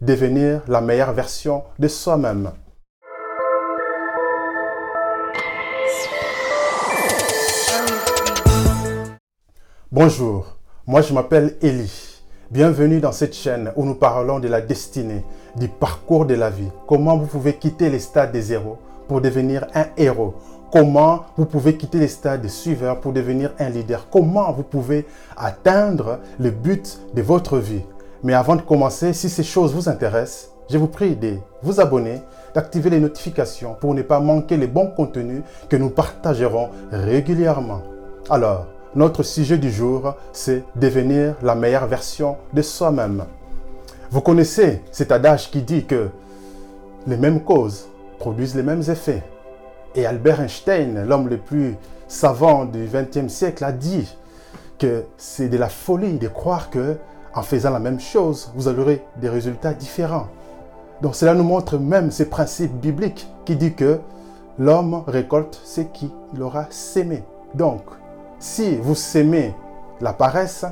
devenir la meilleure version de soi-même. Bonjour, moi je m'appelle Elie. Bienvenue dans cette chaîne où nous parlons de la destinée, du parcours de la vie, comment vous pouvez quitter les stades des zéros pour devenir un héros, comment vous pouvez quitter les stades de suiveurs pour devenir un leader, comment vous pouvez atteindre le but de votre vie? Mais avant de commencer, si ces choses vous intéressent, je vous prie de vous abonner, d'activer les notifications pour ne pas manquer les bons contenus que nous partagerons régulièrement. Alors, notre sujet du jour, c'est devenir la meilleure version de soi-même. Vous connaissez cet adage qui dit que les mêmes causes produisent les mêmes effets. Et Albert Einstein, l'homme le plus savant du XXe siècle, a dit que c'est de la folie de croire que en faisant la même chose, vous aurez des résultats différents. Donc cela nous montre même ces principes bibliques qui dit que l'homme récolte ce qu'il aura sémé. Donc, si vous sémez la paresse,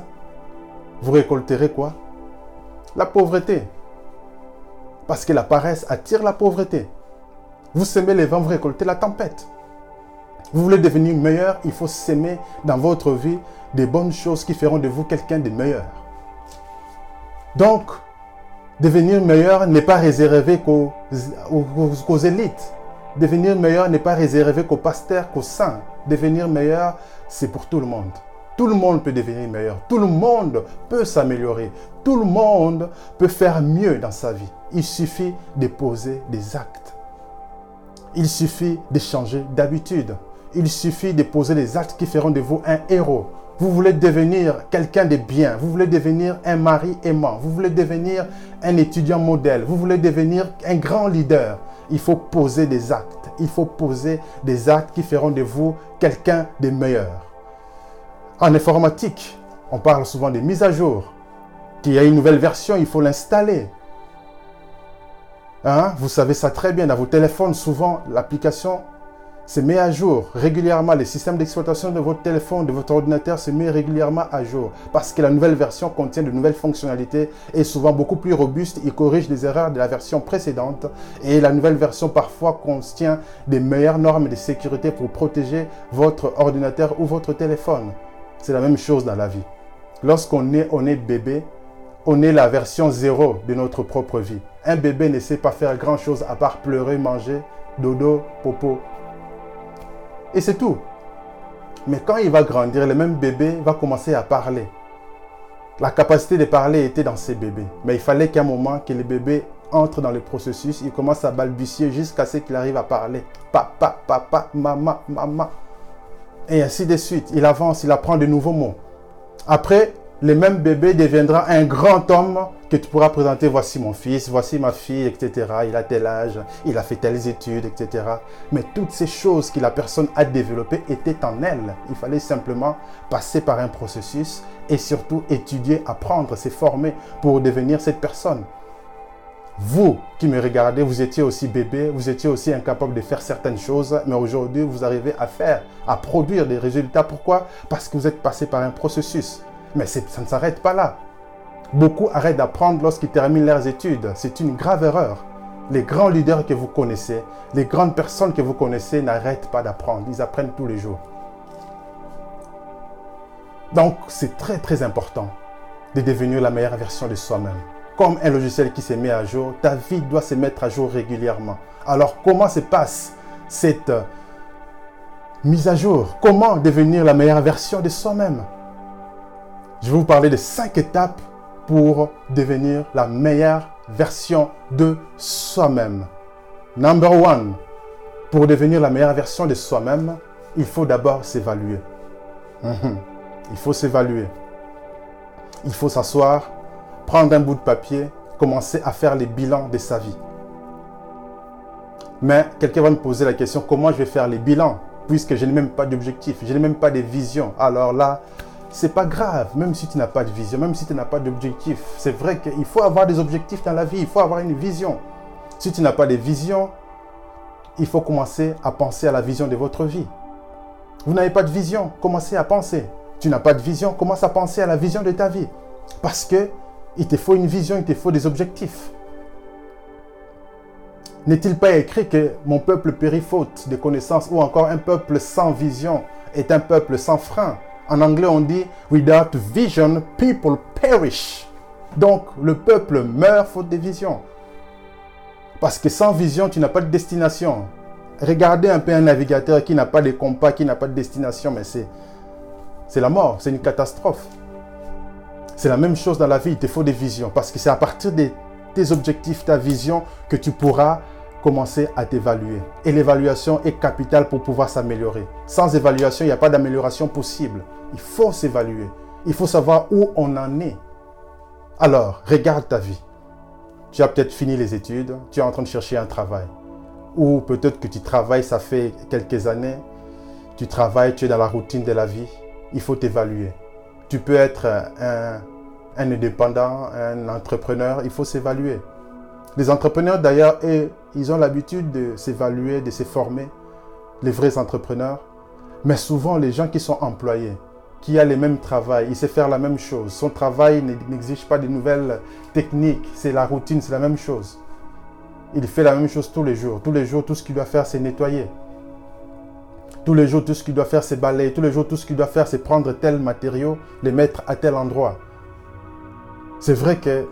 vous récolterez quoi? La pauvreté. Parce que la paresse attire la pauvreté. Vous semez les vents, vous récoltez la tempête. Vous voulez devenir meilleur, il faut s'aimer dans votre vie des bonnes choses qui feront de vous quelqu'un de meilleur. Donc, devenir meilleur n'est pas réservé qu'aux, élites. Devenir meilleur n'est pas réservé qu'aux pasteurs, qu'aux saints. Devenir meilleur, c'est pour tout le monde. Tout le monde peut devenir meilleur. Tout le monde peut s'améliorer. Tout le monde peut faire mieux dans sa vie. Il suffit de poser des actes. Il suffit de changer d'habitude. Il suffit de poser les actes qui feront de vous un héros. Vous voulez devenir quelqu'un de bien. Vous voulez devenir un mari aimant. Vous voulez devenir un étudiant modèle. Vous voulez devenir un grand leader. Il faut poser des actes. Il faut poser des actes qui feront de vous quelqu'un de meilleur. En informatique, on parle souvent de mise à jour. Qu'il y a une nouvelle version, il faut l'installer. Hein? Vous savez ça très bien. Dans vos téléphones, souvent, l'application se met à jour régulièrement. Le système d'exploitation de votre téléphone, de votre ordinateur se met régulièrement à jour. Parce que la nouvelle version contient de nouvelles fonctionnalités et souvent beaucoup plus robuste. Il corrige les erreurs de la version précédente. Et la nouvelle version parfois contient des meilleures normes de sécurité pour protéger votre ordinateur ou votre téléphone. C'est la même chose dans la vie. Lorsqu'on est, on est bébé, on est la version zéro de notre propre vie. Un bébé ne sait pas faire grand-chose à part pleurer, manger, dodo, popo. Et c'est tout. Mais quand il va grandir, le même bébé va commencer à parler. La capacité de parler était dans ces bébés. Mais il fallait qu'à un moment que le bébé entre dans le processus, il commence à balbutier jusqu'à ce qu'il arrive à parler. Papa, papa, maman, maman. Et ainsi de suite. Il avance, il apprend de nouveaux mots. Après, le même bébé deviendra un grand homme que tu pourras présenter, voici mon fils, voici ma fille, etc. Il a tel âge, il a fait telles études, etc. Mais toutes ces choses que la personne a développées étaient en elle. Il fallait simplement passer par un processus et surtout étudier, apprendre, se former pour devenir cette personne. Vous qui me regardez, vous étiez aussi bébé, vous étiez aussi incapable de faire certaines choses, mais aujourd'hui vous arrivez à faire, à produire des résultats. Pourquoi? Parce que vous êtes passé par un processus. Mais ça ne s'arrête pas là. Beaucoup arrêtent d'apprendre lorsqu'ils terminent leurs études. C'est une grave erreur. Les grands leaders que vous connaissez, les grandes personnes que vous connaissez n'arrêtent pas d'apprendre. Ils apprennent tous les jours. Donc, c'est très très important de devenir la meilleure version de soi-même. Comme un logiciel qui se met à jour, ta vie doit se mettre à jour régulièrement. Alors, comment se passe cette mise à jour? Comment devenir la meilleure version de soi-même? Je vais vous parler de cinq étapes pour devenir la meilleure version de soi-même. Number one, pour devenir la meilleure version de soi-même, il faut d'abord s'évaluer. Mhm. Il faut s'évaluer. Il faut s'asseoir, prendre un bout de papier, commencer à faire les bilans de sa vie. Mais quelqu'un va me poser la question, comment je vais faire les bilans puisque je n'ai même pas d'objectif, je n'ai même pas de vision. Alors là, c'est pas grave, même si tu n'as pas de vision, même si tu n'as pas d'objectif. C'est vrai qu'il faut avoir des objectifs dans la vie, il faut avoir une vision. Si tu n'as pas de vision, il faut commencer à penser à la vision de votre vie. Vous n'avez pas de vision, commencez à penser. Tu n'as pas de vision, commence à penser à la vision de ta vie. Parce que il te faut une vision, il te faut des objectifs. N'est-il pas écrit que mon peuple périt faute de connaissances ou encore un peuple sans vision est un peuple sans frein? En anglais, on dit Without vision, people perish. Donc, le peuple meurt faute de vision. Parce que sans vision, tu n'as pas de destination. Regardez un peu un navigateur qui n'a pas de compas, qui n'a pas de destination, mais c'est, c'est la mort, c'est une catastrophe. C'est la même chose dans la vie, il te faut des visions. Parce que c'est à partir de tes objectifs, ta vision, que tu pourras commencer à t'évaluer. Et l'évaluation est capitale pour pouvoir s'améliorer. Sans évaluation, il n'y a pas d'amélioration possible. Il faut s'évaluer. Il faut savoir où on en est. Alors, regarde ta vie. Tu as peut-être fini les études, tu es en train de chercher un travail. Ou peut-être que tu travailles, ça fait quelques années. Tu travailles, tu es dans la routine de la vie. Il faut t'évaluer. Tu peux être un, un indépendant, un entrepreneur, il faut s'évaluer. Les entrepreneurs, d'ailleurs, ils ont l'habitude de s'évaluer, de se former, les vrais entrepreneurs. Mais souvent, les gens qui sont employés, qui a les mêmes travail, il sait faire la même chose. Son travail n'exige pas de nouvelles techniques, c'est la routine, c'est la même chose. Il fait la même chose tous les jours. Tous les jours, tout ce qu'il doit faire, c'est nettoyer. Tous les jours, tout ce qu'il doit faire, c'est balayer. Tous les jours, tout ce qu'il doit faire, c'est prendre tel matériau, les mettre à tel endroit. C'est vrai que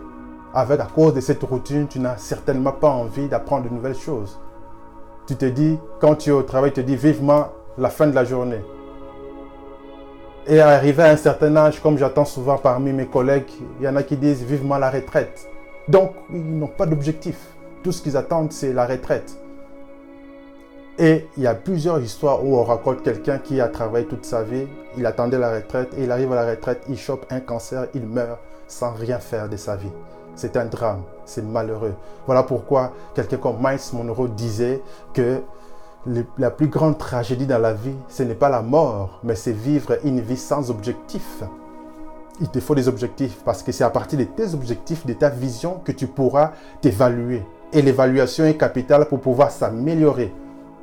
avec, à cause de cette routine, tu n'as certainement pas envie d'apprendre de nouvelles choses. Tu te dis, quand tu es au travail, tu te dis vivement la fin de la journée. Et arrivé à un certain âge, comme j'attends souvent parmi mes collègues, il y en a qui disent vivement la retraite. Donc, ils n'ont pas d'objectif. Tout ce qu'ils attendent, c'est la retraite. Et il y a plusieurs histoires où on raconte quelqu'un qui a travaillé toute sa vie, il attendait la retraite, et il arrive à la retraite, il chope un cancer, il meurt sans rien faire de sa vie. C'est un drame, c'est malheureux. Voilà pourquoi quelqu'un comme Miles Monroe disait que la plus grande tragédie dans la vie, ce n'est pas la mort, mais c'est vivre une vie sans objectif. Il te faut des objectifs parce que c'est à partir de tes objectifs, de ta vision que tu pourras t'évaluer. Et l'évaluation est capitale pour pouvoir s'améliorer.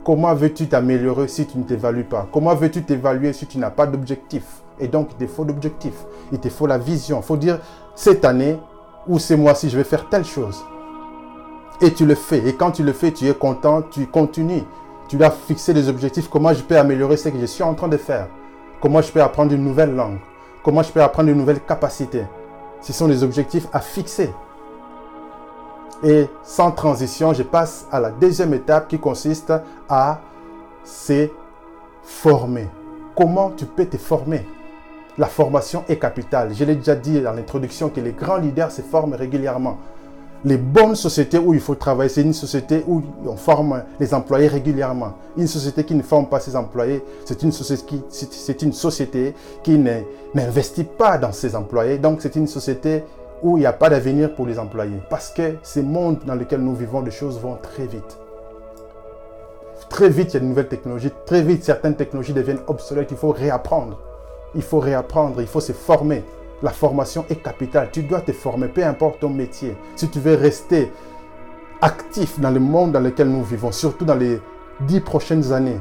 Comment veux-tu t'améliorer si tu ne t'évalues pas? Comment veux-tu t'évaluer si tu n'as pas d'objectif? Et donc, il te faut d'objectifs. Il te faut la vision. Il faut dire, cette année, ou ces mois-ci, je vais faire telle chose. Et tu le fais. Et quand tu le fais, tu es content, tu continues. Tu dois fixer des objectifs. Comment je peux améliorer ce que je suis en train de faire? Comment je peux apprendre une nouvelle langue? Comment je peux apprendre une nouvelle capacité? Ce sont des objectifs à fixer. Et sans transition, je passe à la deuxième étape qui consiste à se former. Comment tu peux te former? La formation est capitale. Je l'ai déjà dit dans l'introduction que les grands leaders se forment régulièrement. Les bonnes sociétés où il faut travailler, c'est une société où on forme les employés régulièrement. Une société qui ne forme pas ses employés, c'est une société qui, n'investit pas dans ses employés. Donc c'est une société où il n'y a pas d'avenir pour les employés. Parce que ce monde dans lequel nous vivons, les choses vont très vite. Très vite, il y a de nouvelles technologies. Très vite, certaines technologies deviennent obsolètes. Il faut réapprendre. Il faut réapprendre, il faut se former. La formation est capitale. Tu dois te former, peu importe ton métier. Si tu veux rester actif dans le monde dans lequel nous vivons, surtout dans les dix prochaines années,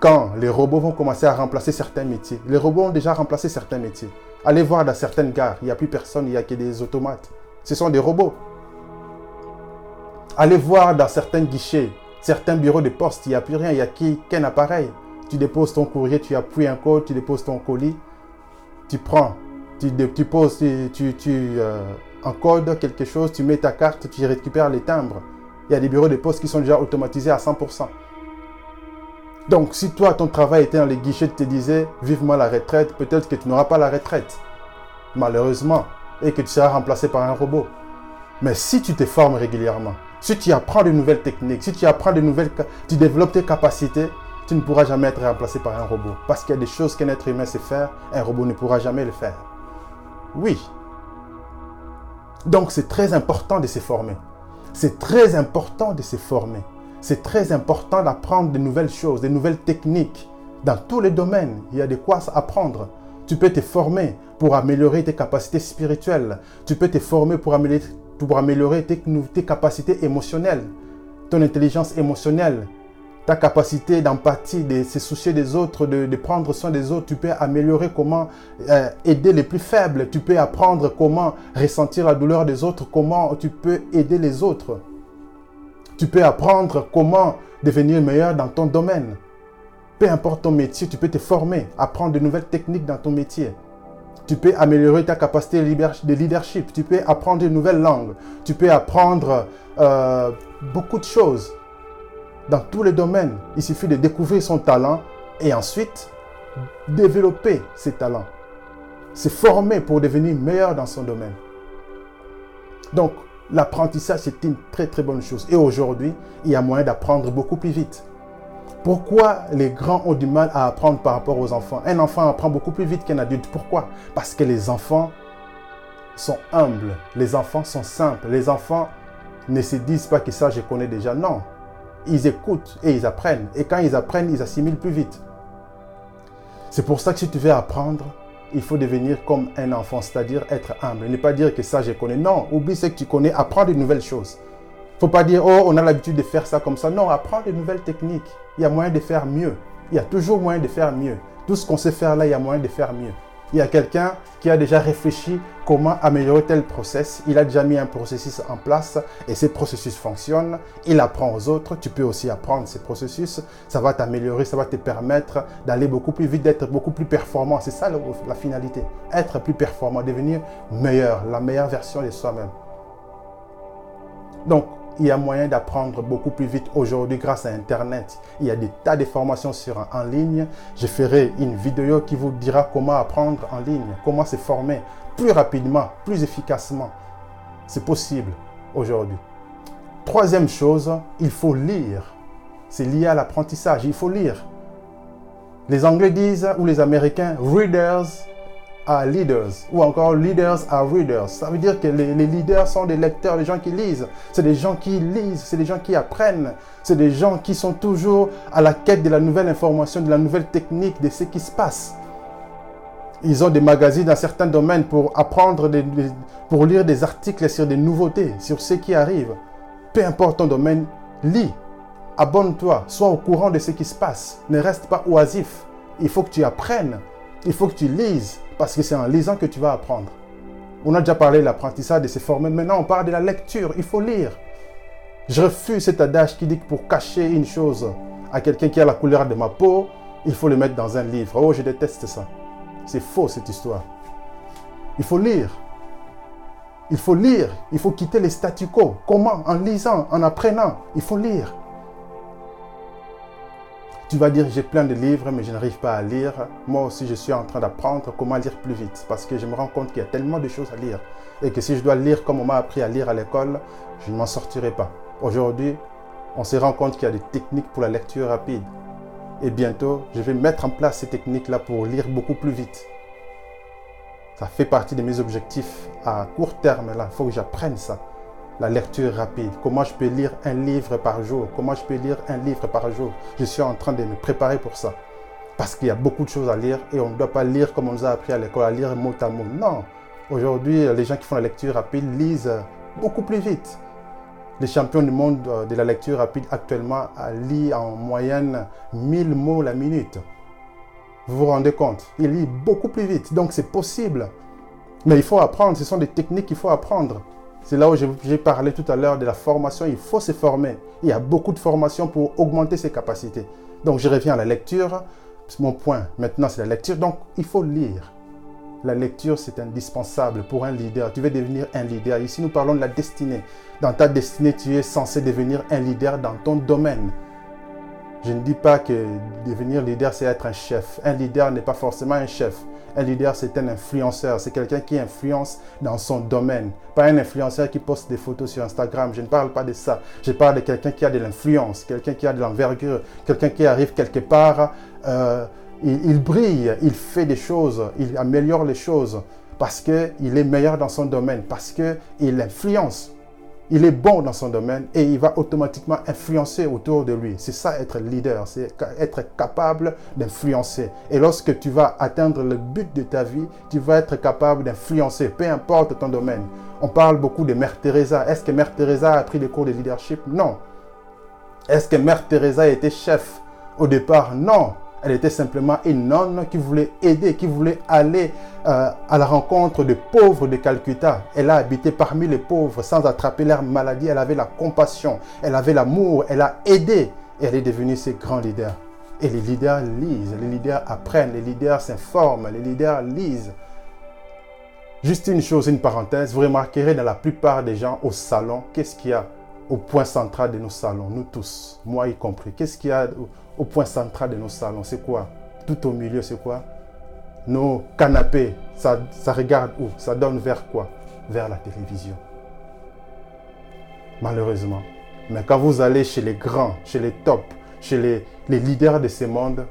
quand les robots vont commencer à remplacer certains métiers. Les robots ont déjà remplacé certains métiers. Allez voir dans certaines gares, il n'y a plus personne, il n'y a que des automates. Ce sont des robots. Allez voir dans certains guichets, certains bureaux de poste, il n'y a plus rien, il n'y a qu'un appareil. Tu déposes ton courrier, tu appuies un code, tu déposes ton colis, tu prends, tu, poses, tu, tu, euh, encodes quelque chose, tu mets ta carte, tu récupères les timbres. Il y a des bureaux de poste qui sont déjà automatisés à 100%. Donc, si toi, ton travail était dans les guichets, tu te disais vivement la retraite, peut-être que tu n'auras pas la retraite, malheureusement, et que tu seras remplacé par un robot. Mais si tu te formes régulièrement, si tu apprends de nouvelles techniques, si tu apprends de nouvelles, tu développes tes capacités, tu ne pourras jamais être remplacé par un robot. Parce qu'il y a des choses qu'un être humain sait faire, un robot ne pourra jamais le faire. Oui. Donc c'est très important de se former. C'est très important de se former. C'est très important d'apprendre de nouvelles choses, de nouvelles techniques. Dans tous les domaines, il y a de quoi apprendre. Tu peux te former pour améliorer tes capacités spirituelles. Tu peux te former pour améliorer, tes capacités émotionnelles, ton intelligence émotionnelle, ta capacité d'empathie, de se soucier des autres, de, prendre soin des autres. Tu peux améliorer comment euh, aider les plus faibles. Tu peux apprendre comment ressentir la douleur des autres, comment tu peux aider les autres. Tu peux apprendre comment devenir meilleur dans ton domaine. Peu importe ton métier, tu peux te former, apprendre de nouvelles techniques dans ton métier. Tu peux améliorer ta capacité de leadership. Tu peux apprendre une nouvelle langue. Tu peux apprendre euh, beaucoup de choses dans tous les domaines. Il suffit de découvrir son talent et ensuite développer ses talents. Se former pour devenir meilleur dans son domaine. Donc, l'apprentissage, c'est une très très bonne chose. Et aujourd'hui, il y a moyen d'apprendre beaucoup plus vite. Pourquoi les grands ont du mal à apprendre par rapport aux enfants? Un enfant apprend beaucoup plus vite qu'un adulte. Pourquoi? Parce que les enfants sont humbles, les enfants sont simples, les enfants ne se disent pas que ça je connais déjà. Non, ils écoutent et ils apprennent. Et quand ils apprennent, ils assimilent plus vite. C'est pour ça que si tu veux apprendre, il faut devenir comme un enfant, c'est-à-dire être humble. Ne pas dire que ça je connais. Non, oublie ce que tu connais, apprends de nouvelles choses. Il ne faut pas dire, oh, on a l'habitude de faire ça comme ça. Non, apprends de nouvelles techniques. Il y a moyen de faire mieux. Il y a toujours moyen de faire mieux. Tout ce qu'on sait faire là, il y a moyen de faire mieux. Il y a quelqu'un qui a déjà réfléchi comment améliorer tel process. Il a déjà mis un processus en place et ces processus fonctionnent. Il apprend aux autres. Tu peux aussi apprendre ces processus. Ça va t'améliorer, ça va te permettre d'aller beaucoup plus vite, d'être beaucoup plus performant. C'est ça la finalité. Être plus performant, devenir meilleur, la meilleure version de soi-même. Donc, il y a moyen d'apprendre beaucoup plus vite aujourd'hui grâce à Internet. Il y a des tas de formations sur, en ligne. Je ferai une vidéo qui vous dira comment apprendre en ligne, comment se former plus rapidement, plus efficacement. C'est possible aujourd'hui. Troisième chose, il faut lire. C'est lié à l'apprentissage. Il faut lire. Les Anglais disent, ou les Américains, readers leaders ou encore leaders are readers. Ça veut dire que les, leaders sont des lecteurs, des gens qui lisent. C'est des gens qui lisent, c'est des gens qui apprennent. C'est des gens qui sont toujours à la quête de la nouvelle information, de la nouvelle technique, de ce qui se passe. Ils ont des magazines dans certains domaines pour apprendre, pour lire des articles sur des nouveautés, sur ce qui arrive. Peu importe ton domaine, lis, abonne-toi, sois au courant de ce qui se passe. Ne reste pas oisif. Il faut que tu apprennes. Il faut que tu lises. Parce que c'est en lisant que tu vas apprendre. On a déjà parlé de l'apprentissage, de se former. Maintenant, on parle de la lecture. Il faut lire. Je refuse cet adage qui dit que pour cacher une chose à quelqu'un qui a la couleur de ma peau, il faut le mettre dans un livre. Oh, je déteste ça. C'est faux cette histoire. Il faut lire. Il faut lire. Il faut quitter les statu quo. Comment? En lisant, en apprenant. Il faut lire. Tu vas dire, j'ai plein de livres, mais je n'arrive pas à lire. Moi aussi, je suis en train d'apprendre comment lire plus vite, parce que je me rends compte qu'il y a tellement de choses à lire, et que si je dois lire comme on m'a appris à lire à l'école, je ne m'en sortirai pas. Aujourd'hui, on se rend compte qu'il y a des techniques pour la lecture rapide. Et bientôt, je vais mettre en place ces techniques-là pour lire beaucoup plus vite. Ça fait partie de mes objectifs à court terme. Là, il faut que j'apprenne ça la lecture rapide. Comment je peux lire un livre par jour? Comment je peux lire un livre par jour? Je suis en train de me préparer pour ça. Parce qu'il y a beaucoup de choses à lire et on ne doit pas lire comme on nous a appris à l'école, à lire mot à mot. Non. Aujourd'hui, les gens qui font la lecture rapide lisent beaucoup plus vite. Les champions du monde de la lecture rapide actuellement lisent en moyenne 1000 mots la minute. Vous vous rendez compte? Ils lisent beaucoup plus vite. Donc c'est possible. Mais il faut apprendre. Ce sont des techniques qu'il faut apprendre. C'est là où j'ai parlé tout à l'heure de la formation. Il faut se former. Il y a beaucoup de formations pour augmenter ses capacités. Donc, je reviens à la lecture. Mon point maintenant, c'est la lecture. Donc, il faut lire. La lecture, c'est indispensable pour un leader. Tu veux devenir un leader. Ici, nous parlons de la destinée. Dans ta destinée, tu es censé devenir un leader dans ton domaine. Je ne dis pas que devenir leader, c'est être un chef. Un leader n'est pas forcément un chef. Un leader, c'est un influenceur. C'est quelqu'un qui influence dans son domaine. Pas un influenceur qui poste des photos sur Instagram. Je ne parle pas de ça. Je parle de quelqu'un qui a de l'influence, quelqu'un qui a de l'envergure, quelqu'un qui arrive quelque part. Euh, il, brille, il fait des choses, il améliore les choses parce qu'il est meilleur dans son domaine, parce qu'il influence il est bon dans son domaine et il va automatiquement influencer autour de lui. C'est ça être leader, c'est être capable d'influencer. Et lorsque tu vas atteindre le but de ta vie, tu vas être capable d'influencer, peu importe ton domaine. On parle beaucoup de Mère Teresa. Est-ce que Mère Teresa a pris des cours de leadership? Non. Est-ce que Mère Teresa était chef? Au départ Non. Elle était simplement une nonne qui voulait aider, qui voulait aller euh, à la rencontre des pauvres de Calcutta. Elle a habité parmi les pauvres sans attraper leur maladie. Elle avait la compassion, elle avait l'amour, elle a aidé. Et elle est devenue ces grands leaders. Et les leaders lisent, les leaders apprennent, les leaders s'informent, les leaders lisent. Juste une chose, une parenthèse, vous remarquerez dans la plupart des gens au salon, qu'est-ce qu'il y a au point central de nos salons, nous tous, moi y compris. Qu'est-ce qu'il y a au point central de nos salons C'est quoi? Tout au milieu, c'est quoi? Nos canapés, ça, ça regarde où? Ça donne vers quoi? Vers la télévision. Malheureusement. Mais quand vous allez chez les grands, chez les tops, chez les, les leaders de ce monde,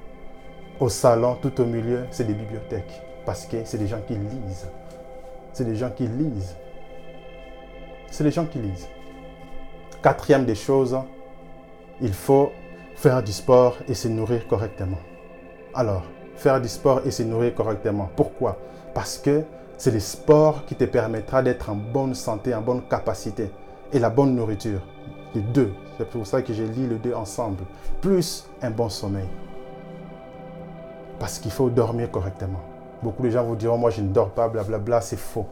au salon, tout au milieu, c'est des bibliothèques. Parce que c'est des gens qui lisent. C'est des gens qui lisent. C'est des gens qui lisent. Quatrième des choses, il faut faire du sport et se nourrir correctement. Alors, faire du sport et se nourrir correctement. Pourquoi? Parce que c'est le sport qui te permettra d'être en bonne santé, en bonne capacité. Et la bonne nourriture, les deux. C'est pour ça que j'ai lis les deux ensemble. Plus un bon sommeil. Parce qu'il faut dormir correctement. Beaucoup de gens vous diront, moi je ne dors pas, blablabla, c'est faux.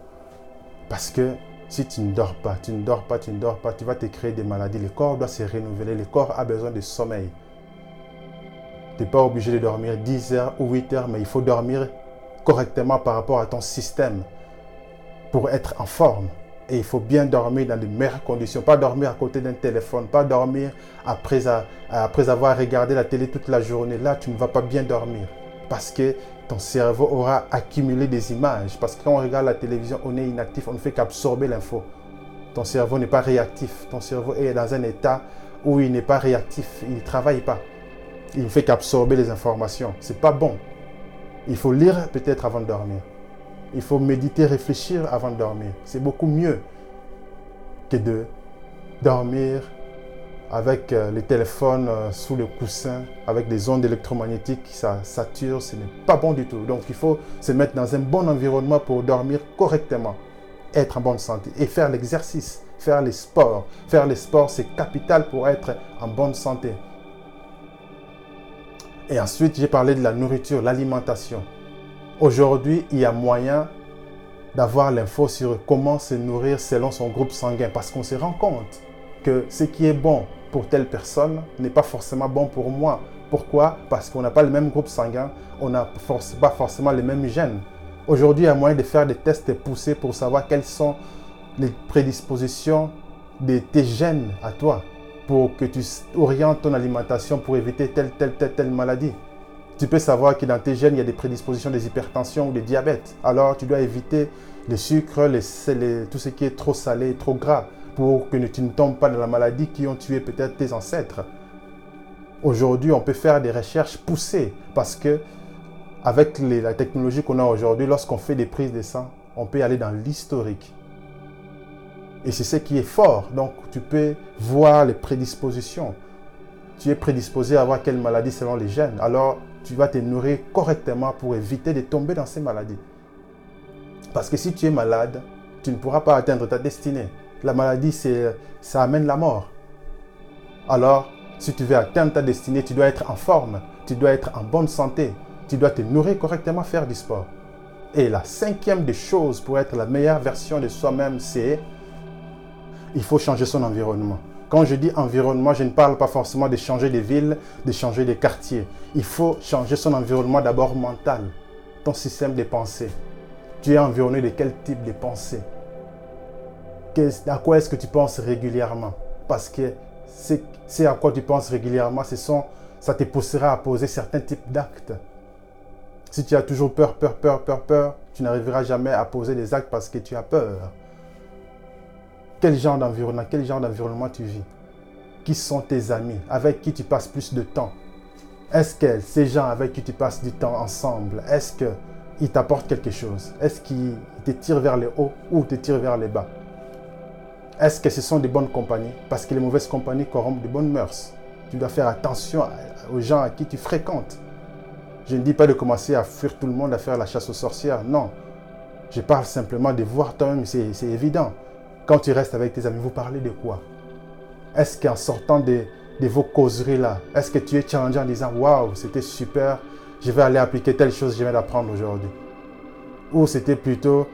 Parce que si tu ne dors pas, tu ne dors pas, tu ne dors pas, tu vas te créer des maladies. Le corps doit se renouveler. Le corps a besoin de sommeil. Tu n'es pas obligé de dormir 10 heures ou 8 heures, mais il faut dormir correctement par rapport à ton système pour être en forme. Et il faut bien dormir dans de meilleures conditions. Pas dormir à côté d'un téléphone, pas dormir après, après avoir regardé la télé toute la journée. Là, tu ne vas pas bien dormir. Parce que ton cerveau aura accumulé des images. Parce que quand on regarde la télévision, on est inactif, on ne fait qu'absorber l'info. Ton cerveau n'est pas réactif. Ton cerveau est dans un état où il n'est pas réactif. Il ne travaille pas. Il ne fait qu'absorber les informations. Ce n'est pas bon. Il faut lire peut-être avant de dormir. Il faut méditer, réfléchir avant de dormir. C'est beaucoup mieux que de dormir avec euh, les téléphones euh, sous le coussin, avec des ondes électromagnétiques qui ça sature, ce n'est pas bon du tout. Donc il faut se mettre dans un bon environnement pour dormir correctement, être en bonne santé et faire l'exercice, faire les sports. Faire les sports, c'est capital pour être en bonne santé. Et ensuite, j'ai parlé de la nourriture, l'alimentation. Aujourd'hui, il y a moyen d'avoir l'info sur comment se nourrir selon son groupe sanguin parce qu'on se rend compte que ce qui est bon pour telle personne n'est pas forcément bon pour moi. Pourquoi? Parce qu'on n'a pas le même groupe sanguin, on n'a pas forcément les mêmes gènes. Aujourd'hui, il y a moyen de faire des tests poussés pour savoir quelles sont les prédispositions de tes gènes à toi pour que tu orientes ton alimentation pour éviter telle, telle, telle, telle maladie. Tu peux savoir que dans tes gènes, il y a des prédispositions des hypertensions ou des diabètes. Alors, tu dois éviter le sucre, les, tout ce qui est trop salé, trop gras pour que tu ne tombes pas dans la maladie qui ont tué peut-être tes ancêtres. Aujourd'hui, on peut faire des recherches poussées parce que avec la technologie qu'on a aujourd'hui, lorsqu'on fait des prises de sang, on peut aller dans l'historique. Et c'est ce qui est fort. Donc, tu peux voir les prédispositions. Tu es prédisposé à avoir quelle maladie selon les gènes. Alors, tu vas te nourrir correctement pour éviter de tomber dans ces maladies. Parce que si tu es malade, tu ne pourras pas atteindre ta destinée. La maladie, ça amène la mort. Alors, si tu veux atteindre ta destinée, tu dois être en forme, tu dois être en bonne santé, tu dois te nourrir correctement, faire du sport. Et la cinquième des choses pour être la meilleure version de soi-même, c'est il faut changer son environnement. Quand je dis environnement, je ne parle pas forcément de changer de ville, de changer de quartier. Il faut changer son environnement d'abord mental, ton système de pensée. Tu es environné de quel type de pensée? À quoi est-ce que tu penses régulièrement? Parce que c'est à quoi tu penses régulièrement, ce sont, ça te poussera à poser certains types d'actes. Si tu as toujours peur, peur, peur, peur, peur, tu n'arriveras jamais à poser des actes parce que tu as peur. Quel genre d'environnement, quel genre d'environnement tu vis? Qui sont tes amis? Avec qui tu passes plus de temps? Est-ce que ces gens avec qui tu passes du temps ensemble, est-ce qu'ils t'apportent quelque chose? Est-ce qu'ils te tirent vers le haut ou te tirent vers le bas? Est-ce que ce sont des bonnes compagnies? Parce que les mauvaises compagnies corrompent de bonnes mœurs. Tu dois faire attention aux gens à qui tu fréquentes. Je ne dis pas de commencer à fuir tout le monde, à faire la chasse aux sorcières. Non. Je parle simplement de voir toi-même, c'est évident. Quand tu restes avec tes amis, vous parlez de quoi? Est-ce qu'en sortant de, vos causeries là, est-ce que tu es challengé en disant Waouh, c'était super, je vais aller appliquer telle chose je viens d'apprendre aujourd'hui? Ou c'était plutôt,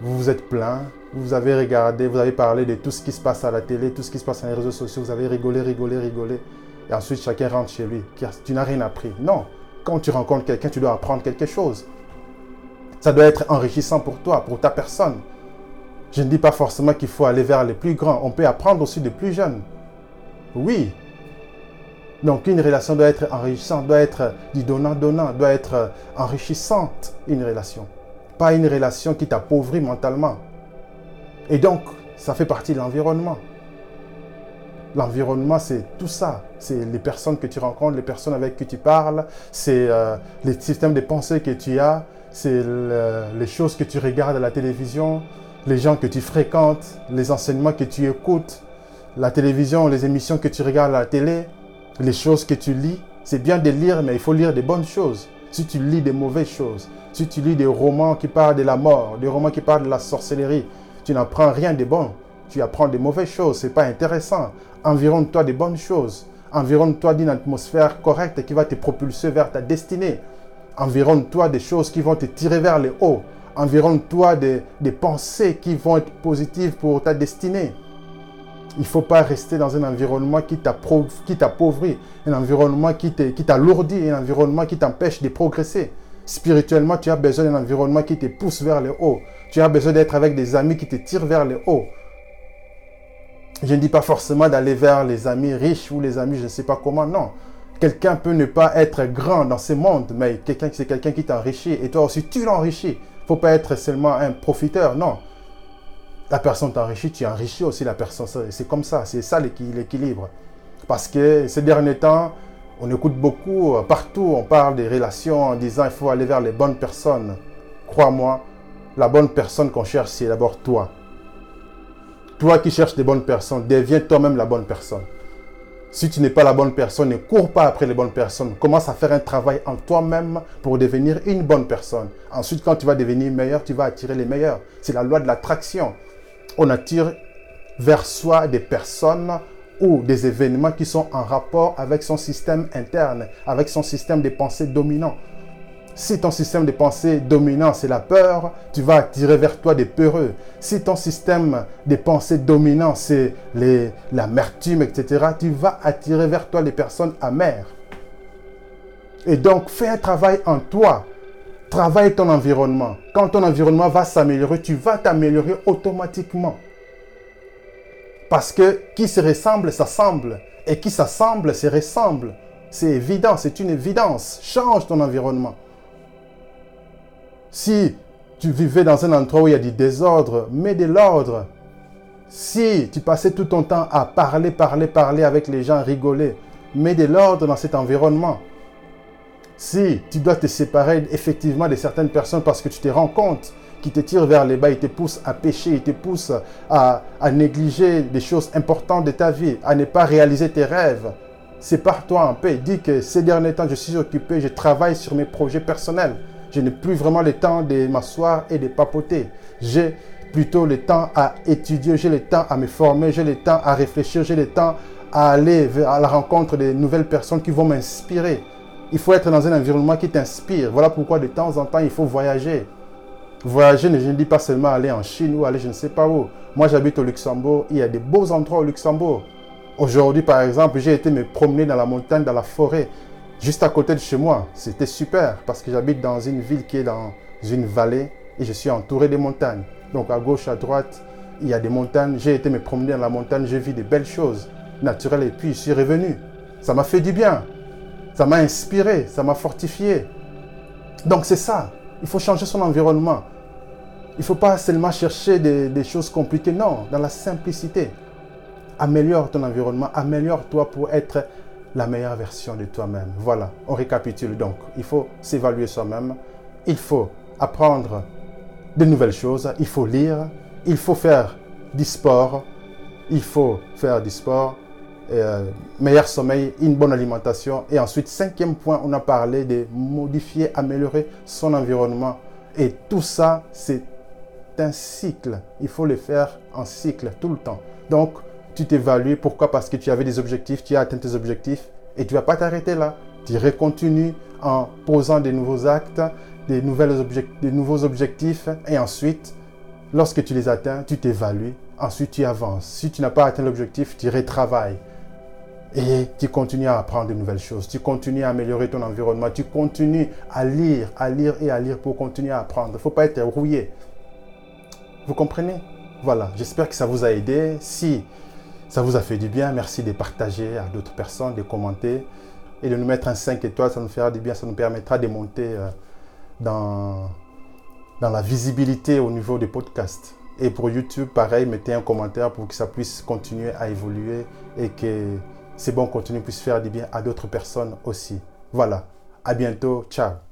vous vous êtes plaint, vous avez regardé, vous avez parlé de tout ce qui se passe à la télé, tout ce qui se passe sur les réseaux sociaux, vous avez rigolé, rigolé, rigolé. Et ensuite, chacun rentre chez lui. Tu n'as rien appris. Non. Quand tu rencontres quelqu'un, tu dois apprendre quelque chose. Ça doit être enrichissant pour toi, pour ta personne. Je ne dis pas forcément qu'il faut aller vers les plus grands. On peut apprendre aussi des plus jeunes. Oui. Donc une relation doit être enrichissante, doit être du donnant-donnant, doit être enrichissante, une relation. Pas une relation qui t'appauvrit mentalement. Et donc, ça fait partie de l'environnement. L'environnement, c'est tout ça. C'est les personnes que tu rencontres, les personnes avec qui tu parles, c'est euh, les systèmes de pensée que tu as, c'est les choses que tu regardes à la télévision, les gens que tu fréquentes, les enseignements que tu écoutes, la télévision, les émissions que tu regardes à la télé, les choses que tu lis. C'est bien de lire, mais il faut lire des bonnes choses. Si tu lis des mauvaises choses, si tu lis des romans qui parlent de la mort, des romans qui parlent de la sorcellerie, tu n'apprends rien de bon. Tu apprends des mauvaises choses. C'est pas intéressant. Environne-toi des bonnes choses. Environne-toi d'une atmosphère correcte qui va te propulser vers ta destinée. Environne-toi des choses qui vont te tirer vers le haut. Environne-toi des, des pensées qui vont être positives pour ta destinée. Il ne faut pas rester dans un environnement qui t'appauvrit, un environnement qui t'alourdit, un environnement qui t'empêche de progresser. Spirituellement, tu as besoin d'un environnement qui te pousse vers le haut. Tu as besoin d'être avec des amis qui te tirent vers le haut. Je ne dis pas forcément d'aller vers les amis riches ou les amis je ne sais pas comment, non. Quelqu'un peut ne pas être grand dans ce monde, mais c'est quelqu'un qui t'enrichit et toi aussi tu l'enrichis. Il ne faut pas être seulement un profiteur, non. La personne t'enrichit, tu enrichis aussi la personne. C'est comme ça, c'est ça l'équilibre. Parce que ces derniers temps, on écoute beaucoup, euh, partout on parle des relations en disant il faut aller vers les bonnes personnes. Crois-moi, la bonne personne qu'on cherche, c'est d'abord toi. Toi qui cherches des bonnes personnes, deviens toi-même la bonne personne. Si tu n'es pas la bonne personne, ne cours pas après les bonnes personnes. Commence à faire un travail en toi-même pour devenir une bonne personne. Ensuite, quand tu vas devenir meilleur, tu vas attirer les meilleurs. C'est la loi de l'attraction. On attire vers soi des personnes ou des événements qui sont en rapport avec son système interne, avec son système de pensée dominant. Si ton système de pensée dominant, c'est la peur, tu vas attirer vers toi des peureux. Si ton système de pensée dominant, c'est l'amertume, etc., tu vas attirer vers toi les personnes amères. Et donc, fais un travail en toi. Travaille ton environnement. Quand ton environnement va s'améliorer, tu vas t'améliorer automatiquement. Parce que qui se ressemble, s'assemble. Et qui s'assemble, se ressemble. C'est évident, c'est une évidence. Change ton environnement. Si tu vivais dans un endroit où il y a du désordre, mets de l'ordre. Si tu passais tout ton temps à parler, parler, parler avec les gens, rigoler, mets de l'ordre dans cet environnement. Si tu dois te séparer effectivement de certaines personnes parce que tu te rends compte qui te tire vers les bas, il te pousse à pécher, il te pousse à, négliger des choses importantes de ta vie, à ne pas réaliser tes rêves. Sépare-toi en paix. Dis que ces derniers temps, je suis occupé, je travaille sur mes projets personnels. Je n'ai plus vraiment le temps de m'asseoir et de papoter. J'ai plutôt le temps à étudier, j'ai le temps à me former, j'ai le temps à réfléchir, j'ai le temps à aller à la rencontre de nouvelles personnes qui vont m'inspirer. Il faut être dans un environnement qui t'inspire. Voilà pourquoi de temps en temps, il faut voyager. Voyager, je ne dis pas seulement aller en Chine ou aller je ne sais pas où. Moi, j'habite au Luxembourg. Il y a des beaux endroits au Luxembourg. Aujourd'hui, par exemple, j'ai été me promener dans la montagne, dans la forêt, juste à côté de chez moi. C'était super parce que j'habite dans une ville qui est dans une vallée et je suis entouré de montagnes. Donc à gauche, à droite, il y a des montagnes. J'ai été me promener dans la montagne, j'ai vu des belles choses naturelles et puis je suis revenu. Ça m'a fait du bien. Ça m'a inspiré, ça m'a fortifié. Donc c'est ça. Il faut changer son environnement. Il ne faut pas seulement chercher des, choses compliquées, non, dans la simplicité. Améliore ton environnement, améliore-toi pour être la meilleure version de toi-même. Voilà, on récapitule donc. Il faut s'évaluer soi-même, il faut apprendre de nouvelles choses, il faut lire, il faut faire du sport, il faut faire du sport, euh, meilleur sommeil, une bonne alimentation. Et ensuite, cinquième point, on a parlé de modifier, améliorer son environnement. Et tout ça, c'est un cycle. Il faut le faire en cycle tout le temps. Donc, tu t'évalues. Pourquoi? Parce que tu avais des objectifs, tu as atteint tes objectifs. Et tu ne vas pas t'arrêter là. Tu recontinues en posant des nouveaux actes, des, des nouveaux objectifs et ensuite, lorsque tu les atteins, tu t'évalues. Ensuite, tu avances. Si tu n'as pas atteint l'objectif, tu retravailles. Et tu continues à apprendre de nouvelles choses. Tu continues à améliorer ton environnement. Tu continues à lire, à lire et à lire pour continuer à apprendre. Il ne faut pas être rouillé. Vous comprenez? Voilà, j'espère que ça vous a aidé. Si ça vous a fait du bien, merci de partager à d'autres personnes, de commenter et de nous mettre un 5 étoiles. Ça nous fera du bien, ça nous permettra de monter euh, dans, dans la visibilité au niveau des podcasts. Et pour YouTube, pareil, mettez un commentaire pour que ça puisse continuer à évoluer et que ces bons contenus puissent faire du bien à d'autres personnes aussi. Voilà, à bientôt, ciao